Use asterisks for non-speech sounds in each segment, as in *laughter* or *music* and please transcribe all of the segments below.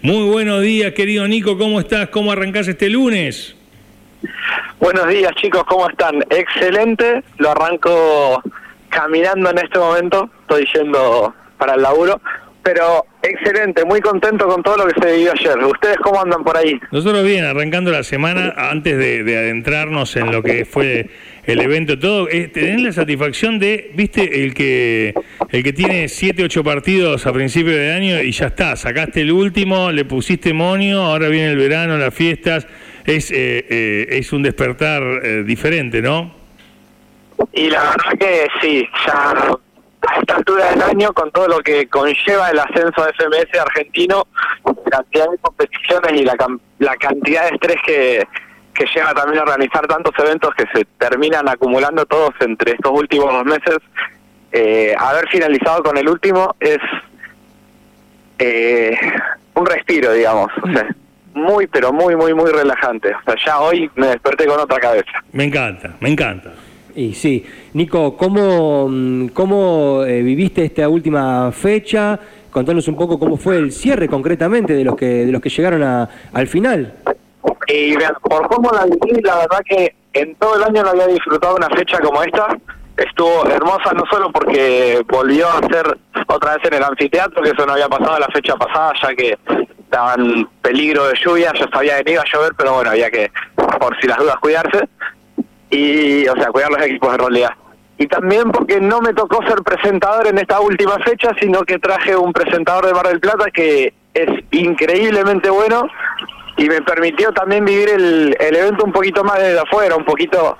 Muy buenos días, querido Nico, ¿cómo estás? ¿Cómo arrancás este lunes? Buenos días, chicos, ¿cómo están? Excelente, lo arranco caminando en este momento, estoy yendo para el laburo, pero excelente, muy contento con todo lo que se vivió ayer. ¿Ustedes cómo andan por ahí? Nosotros bien, arrancando la semana, antes de, adentrarnos en lo que fue el evento, todo, eh, tener la satisfacción de, viste, el que el que tiene 7, 8 partidos a principio de año y ya está, sacaste el último, le pusiste monio, ahora viene el verano, las fiestas, es, eh, eh, es un despertar diferente, ¿no? Y la verdad que sí, ya a esta altura del año, con todo lo que conlleva el ascenso de FMS argentino, la cantidad de competiciones y la, la cantidad de estrés que, que lleva también a organizar tantos eventos que se terminan acumulando todos entre estos últimos dos meses, eh, haber finalizado con el último es eh, un respiro, digamos. O sea, muy, pero muy, muy, muy relajante. O sea, ya hoy me desperté con otra cabeza. Me encanta, me encanta. Y sí, Nico, ¿cómo, mm, cómo eh, viviste esta última fecha? Contanos un poco cómo fue el cierre concretamente de los que de los que llegaron a, al final. Y por cómo la viví, la verdad que en todo el año no había disfrutado una fecha como esta. Estuvo hermosa no solo porque volvió a ser otra vez en el anfiteatro, que eso no había pasado la fecha pasada, ya que estaba en peligro de lluvia, ya sabía que iba a llover, pero bueno, había que, por si las dudas, cuidarse y, o sea, cuidar los equipos de realidad. Y también porque no me tocó ser presentador en esta última fecha, sino que traje un presentador de Mar del Plata que es increíblemente bueno y me permitió también vivir el, el evento un poquito más desde afuera, un poquito,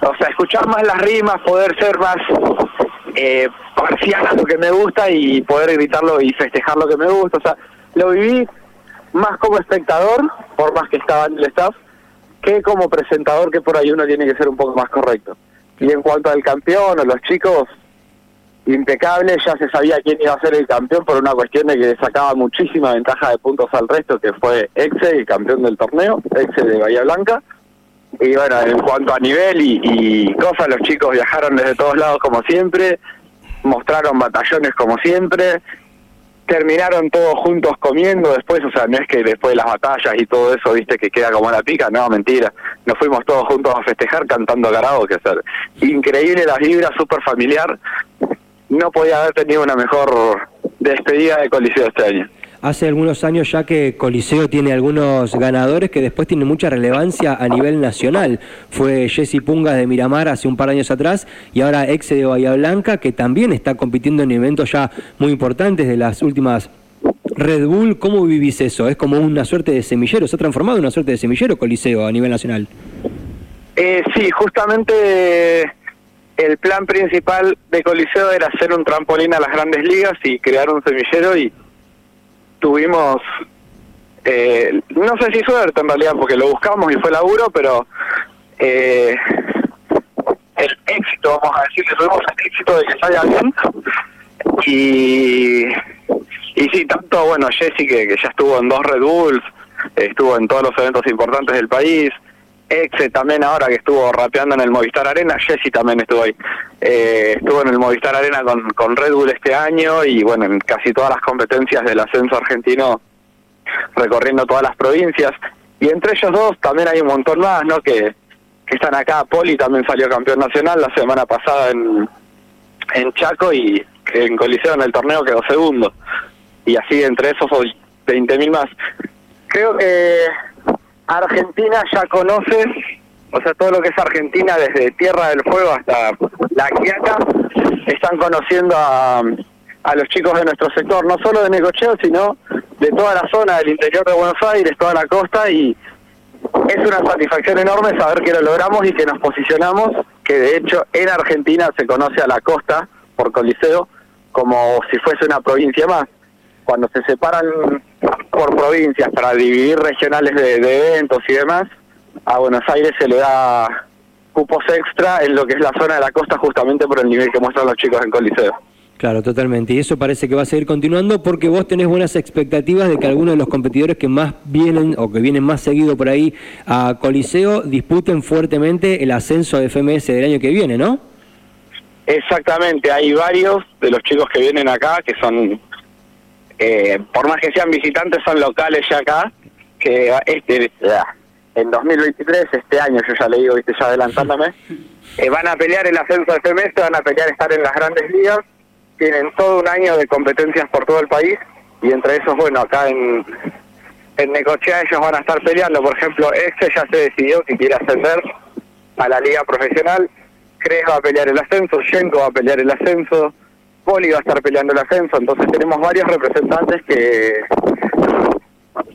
o sea, escuchar más las rimas, poder ser más eh, parcial a lo que me gusta y poder gritarlo y festejar lo que me gusta. O sea, lo viví más como espectador, por más que estaba en el staff, que como presentador que por ahí uno tiene que ser un poco más correcto. Y en cuanto al campeón o los chicos, impecable, ya se sabía quién iba a ser el campeón por una cuestión de que sacaba muchísima ventaja de puntos al resto, que fue Exe, el campeón del torneo, Exe de Bahía Blanca. Y bueno, en cuanto a nivel y, y cosas, los chicos viajaron desde todos lados como siempre, mostraron batallones como siempre, terminaron todos juntos comiendo después, o sea, no es que después de las batallas y todo eso, viste, que queda como la pica, no, mentira. Nos fuimos todos juntos a festejar cantando que hacer increíble las vibras, súper familiar. No podía haber tenido una mejor despedida de Coliseo este año hace algunos años ya que Coliseo tiene algunos ganadores que después tienen mucha relevancia a nivel nacional. Fue Jesse Pungas de Miramar hace un par de años atrás y ahora Exe de Bahía Blanca que también está compitiendo en eventos ya muy importantes de las últimas Red Bull, ¿cómo vivís eso? ¿Es como una suerte de semillero? ¿Se ha transformado en una suerte de semillero Coliseo a nivel nacional? Eh, sí, justamente el plan principal de Coliseo era hacer un trampolín a las grandes ligas y crear un semillero y tuvimos, eh, no sé si suerte en realidad, porque lo buscamos y fue laburo, pero eh, el éxito, vamos a decir, que tuvimos el éxito de que salga bien. Y, y sí, tanto, bueno, Jessy, que, ya estuvo en dos Red Bulls, estuvo en todos los eventos importantes del país, Exe también ahora que estuvo rapeando en el Movistar Arena, Jesse también estuvo ahí. Eh, estuvo en el Movistar Arena con, con Red Bull este año y bueno, en casi todas las competencias del ascenso argentino, recorriendo todas las provincias. Y entre ellos dos también hay un montón más, ¿no? Que, que están acá. Poli también salió campeón nacional la semana pasada en, en Chaco y en Coliseo en el torneo quedó segundo. Y así entre esos 20.000 más. Creo que Argentina ya conoce, o sea, todo lo que es Argentina, desde Tierra del Fuego hasta La Quiaca, están conociendo a, a los chicos de nuestro sector, no solo de Necocheo, sino de toda la zona del interior de Buenos Aires, toda la costa, y es una satisfacción enorme saber que lo logramos y que nos posicionamos, que de hecho en Argentina se conoce a la costa por Coliseo como si fuese una provincia más. Cuando se separan por provincias para dividir regionales de, eventos y demás, a Buenos Aires se le da cupos extra en lo que es la zona de la costa justamente por el nivel que muestran los chicos en Coliseo. Claro, totalmente. Y eso parece que va a seguir continuando porque vos tenés buenas expectativas de que algunos de los competidores que más vienen o que vienen más seguido por ahí a Coliseo disputen fuertemente el ascenso de FMS del año que viene, ¿no? Exactamente, hay varios de los chicos que vienen acá que son eh, por más que sean visitantes, son locales ya acá, que este en 2023, este año, yo ya le digo, viste, ya adelantándome, *laughs* eh, van a pelear el ascenso de semestre, van a pelear estar en las grandes ligas, tienen todo un año de competencias por todo el país, y entre esos, bueno, acá en, en Necochea ellos van a estar peleando, por ejemplo, este ya se decidió que quiere ascender a la liga profesional, Cres va a pelear el ascenso, Shenko va a pelear el ascenso, Poli va a estar peleando el ascenso, entonces tenemos varios representantes que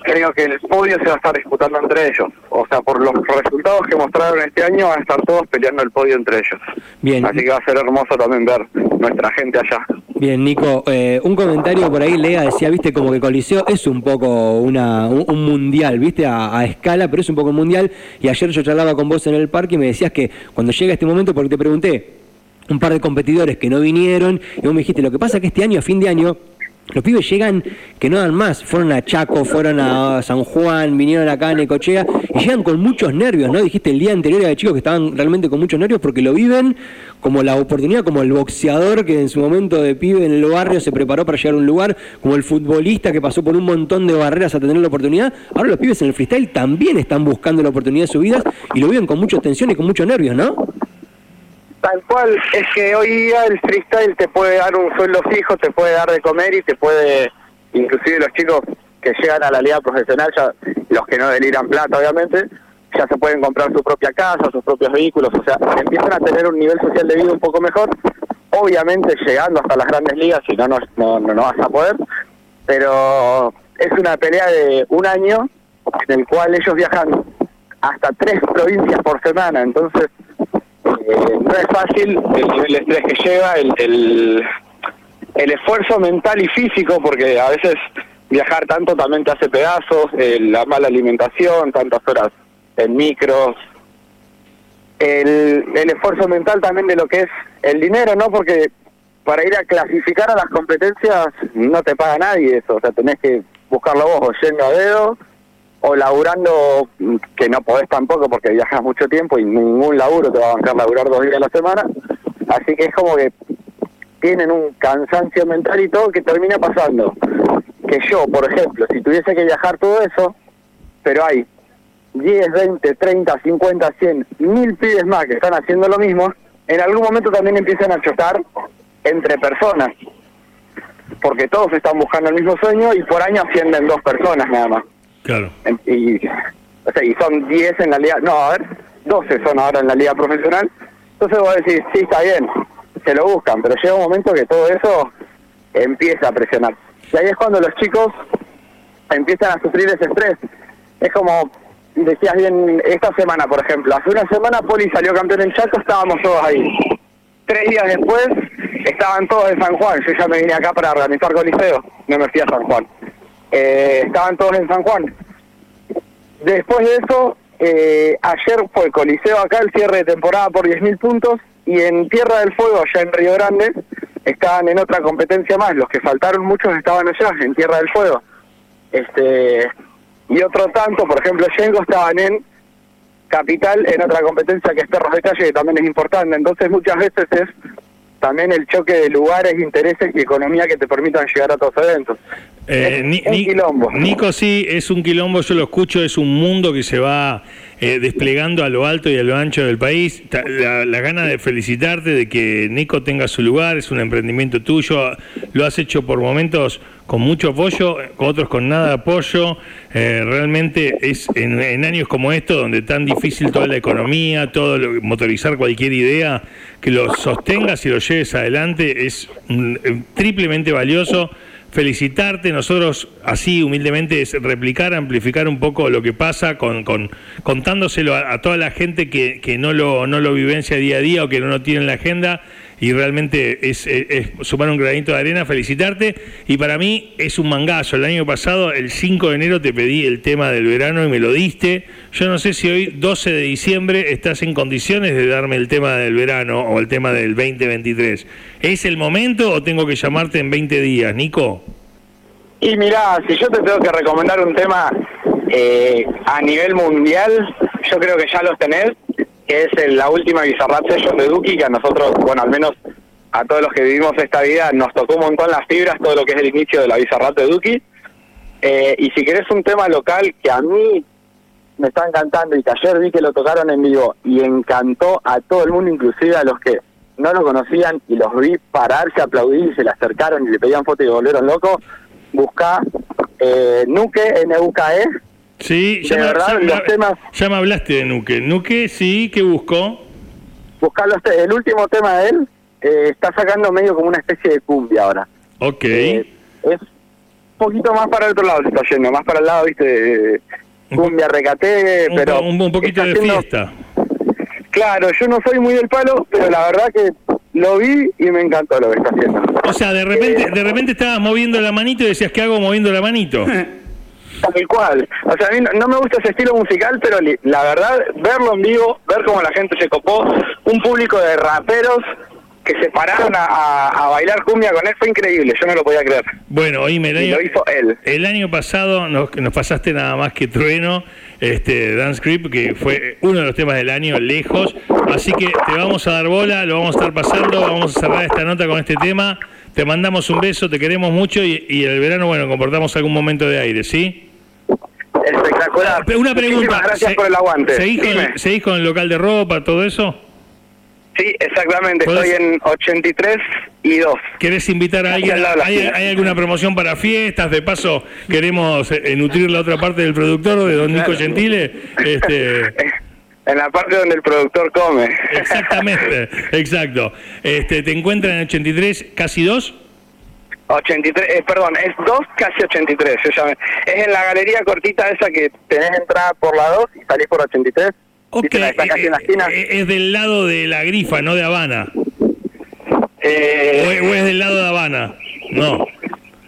creo que el podio se va a estar disputando entre ellos. O sea, por los resultados que mostraron este año van a estar todos peleando el podio entre ellos. Bien. Así que va a ser hermoso también ver nuestra gente allá. Bien, Nico, eh, un comentario por ahí, Lea decía, viste, como que Coliseo es un poco una, un, mundial, viste, a, escala, pero es un poco un mundial. Y ayer yo charlaba con vos en el parque y me decías que cuando llega este momento, porque te pregunté, un par de competidores que no vinieron, y vos me dijiste, lo que pasa es que este año, a fin de año, los pibes llegan que no dan más, fueron a Chaco, fueron a San Juan, vinieron acá a Necochea y llegan con muchos nervios, ¿no? Dijiste el día anterior de chicos que estaban realmente con muchos nervios porque lo viven como la oportunidad, como el boxeador que en su momento de pibe en el barrio se preparó para llegar a un lugar, como el futbolista que pasó por un montón de barreras a tener la oportunidad. Ahora los pibes en el freestyle también están buscando la oportunidad de su vida y lo viven con mucha tensión y con muchos nervios, ¿no? Tal cual, es que hoy día el freestyle te puede dar un sueldo fijo, te puede dar de comer y te puede, inclusive los chicos que llegan a la liga profesional, ya los que no deliran plata obviamente, ya se pueden comprar su propia casa, sus propios vehículos, o sea, empiezan a tener un nivel social de vida un poco mejor, obviamente llegando hasta las grandes ligas, si no, no, no, no vas a poder, pero es una pelea de un año en el cual ellos viajan hasta tres provincias por semana, entonces eh, no es fácil el estrés que lleva, el, el, esfuerzo mental y físico, porque a veces viajar tanto también te hace pedazos, eh, la mala alimentación, tantas horas en micros, el, el esfuerzo mental también de lo que es el dinero, ¿no? Porque para ir a clasificar a las competencias no te paga nadie eso, o sea, tenés que buscarlo vos yendo a dedo o laburando, que no podés tampoco porque viajas mucho tiempo y ningún laburo te va a bancar laburar dos días a la semana. Así que es como que tienen un cansancio mental y todo que termina pasando. Que yo, por ejemplo, si tuviese que viajar todo eso, pero hay 10, 20, 30, 50, 100, mil pibes más que están haciendo lo mismo, en algún momento también empiezan a chocar entre personas. Porque todos están buscando el mismo sueño y por año ascienden dos personas nada más. Claro. Y, o sea, y son 10 en la liga, no, a ver, 12 son ahora en la liga profesional. Entonces vos decís, sí, está bien, se lo buscan, pero llega un momento que todo eso empieza a presionar. Y ahí es cuando los chicos empiezan a sufrir ese estrés. Es como decías bien, esta semana, por ejemplo, hace una semana Poli salió campeón en Chaco, estábamos todos ahí. Tres días después estaban todos en San Juan, yo ya me vine acá para organizar Coliseo, no me fui a San Juan eh, estaban todos en San Juan. Después de eso, eh, ayer fue Coliseo acá, el cierre de temporada por 10.000 puntos, y en Tierra del Fuego, allá en Río Grande, estaban en otra competencia más. Los que faltaron muchos estaban allá, en Tierra del Fuego. Este Y otro tanto, por ejemplo, Yengo estaban en Capital, en otra competencia que es Perros de Calle, que también es importante. Entonces muchas veces es también el choque de lugares, intereses y economía que te permitan llegar a todos los eventos. Eh, Nico, sí, es un quilombo, yo lo escucho, es un mundo que se va eh, desplegando a lo alto y a lo ancho del país. La, gana de felicitarte, de que Nico tenga su lugar, es un emprendimiento tuyo, lo has hecho por momentos con mucho apoyo, otros con nada de apoyo. Eh, realmente es en, años como estos, donde tan difícil toda la economía, todo motorizar cualquier idea, que lo sostengas y lo lleves adelante es triplemente valioso felicitarte. Nosotros, así humildemente, es replicar, amplificar un poco lo que pasa, con, con contándoselo a, toda la gente que, que, no, lo, no lo vivencia día a día o que no lo tiene en la agenda. Y realmente es, sumar un granito de arena, felicitarte. Y para mí es un mangazo. El año pasado, el 5 de enero, te pedí el tema del verano y me lo diste. Yo no sé si hoy, 12 de diciembre, estás en condiciones de darme el tema del verano o el tema del 2023. ¿Es el momento o tengo que llamarte en 20 días, Nico? Y mira, si yo te tengo que recomendar un tema eh, a nivel mundial, yo creo que ya los tenés, que es la última Bizarrap Session de Duki, que a nosotros, bueno, al menos a todos los que vivimos esta vida nos tocó un montón las fibras, todo lo que es el inicio de la Bizarrato de Duki. Eh, y si querés un tema local que a mí me está encantando y que ayer vi que lo tocaron en vivo y encantó a todo el mundo, inclusive a los que no lo conocían y los vi pararse, aplaudir y se le acercaron y le pedían fotos y volvieron locos, buscá eh, Nuke, N-U-K-E. Sí, ya, De me, verdad, ya me- los temas- ya me hablaste de Nuque. Nuque, sí, ¿qué buscó? Buscarlo este, el último tema de él eh, está sacando medio como una especie de cumbia ahora. Ok. Eh, es un poquito más para el otro lado se está yendo, más para el lado, viste, cumbia recate, un, pero... un- un poquito de haciendo- fiesta. Claro, yo no soy muy del palo, pero la verdad que lo vi y me encantó lo que está haciendo. O sea, de repente, de repente estabas moviendo la manito y decías, ¿qué hago moviendo la manito? *laughs* Tal cual. O sea, a mí no, no me gusta ese estilo musical, pero li- la verdad, verlo en vivo, ver cómo la gente se copó, un público de raperos que se pararon a, a- a bailar cumbia con él fue increíble, yo no lo podía creer. Bueno, oíme, el Y lo hizo él. el año pasado nos, nos pasaste nada más que Trueno, este Dance Creep, que fue uno de los temas del año, lejos. Así que te vamos a dar bola, lo vamos a estar pasando, vamos a cerrar esta nota con este tema. Te mandamos un beso, te queremos mucho y, y el verano, bueno, comportamos algún momento de aire, ¿sí? Espectacular. Una pregunta. Gracias ¿se- por el aguante. ¿seguís con, seguís con el local de ropa, todo eso? Sí, exactamente. ¿Podés- Estoy en 83 y 2. ¿Querés invitar a alguien? ¿Hay, alguna promoción para fiestas? De paso, queremos eh, nutrir la otra parte del productor, de don Nico Gentile. Este, *laughs* En la parte donde el productor come. exactamente, *laughs* exacto. Este, ¿Te encuentran en 83, casi 2? 83, eh, perdón, es 2 casi 83. yo ya me- es en la galería cortita esa que tenés entrada por la 2 y salís por 83. Ok, ¿Viste la está casi en la eh, esquina? eh, es del lado de la grifa, no de Habana. Eh, ¿O es, o es del lado de Habana? No.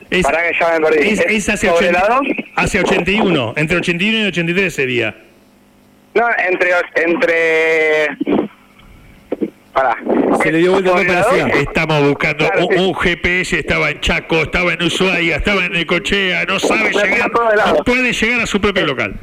Es, Pará que ya me perdí. es, es hacia, ¿Sobre 80 la 2? hacia 81, entre 81 y 83 sería. No, entre... entre Pará. Se le dio vuelta la Estamos buscando Claro, un, sí. un GPS, estaba en Chaco, estaba en Ushuaia, estaba en Necochea, no sabe Me llegar, no puede llegar a su propio local.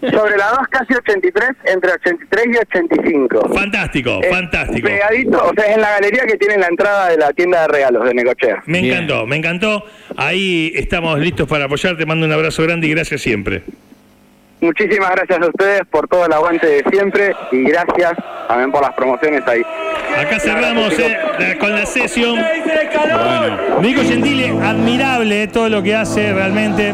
Sobre la 2 casi 83, entre 83 y 85. Fantástico, Es fantástico. Pegadito, o sea, es en la galería que tiene la entrada de la tienda de regalos de Necochea. Me Bien. encantó, me encantó. Ahí estamos listos para apoyar. Te mando un abrazo grande y gracias siempre. Muchísimas gracias a ustedes por todo el aguante de siempre y gracias también por las promociones ahí. Acá cerramos eh, la- con la sesión. Nico Gentile, admirable eh, todo lo que hace realmente.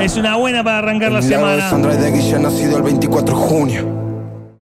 Es una buena para arrancar la semana. Sandra de nacido el 24 de junio.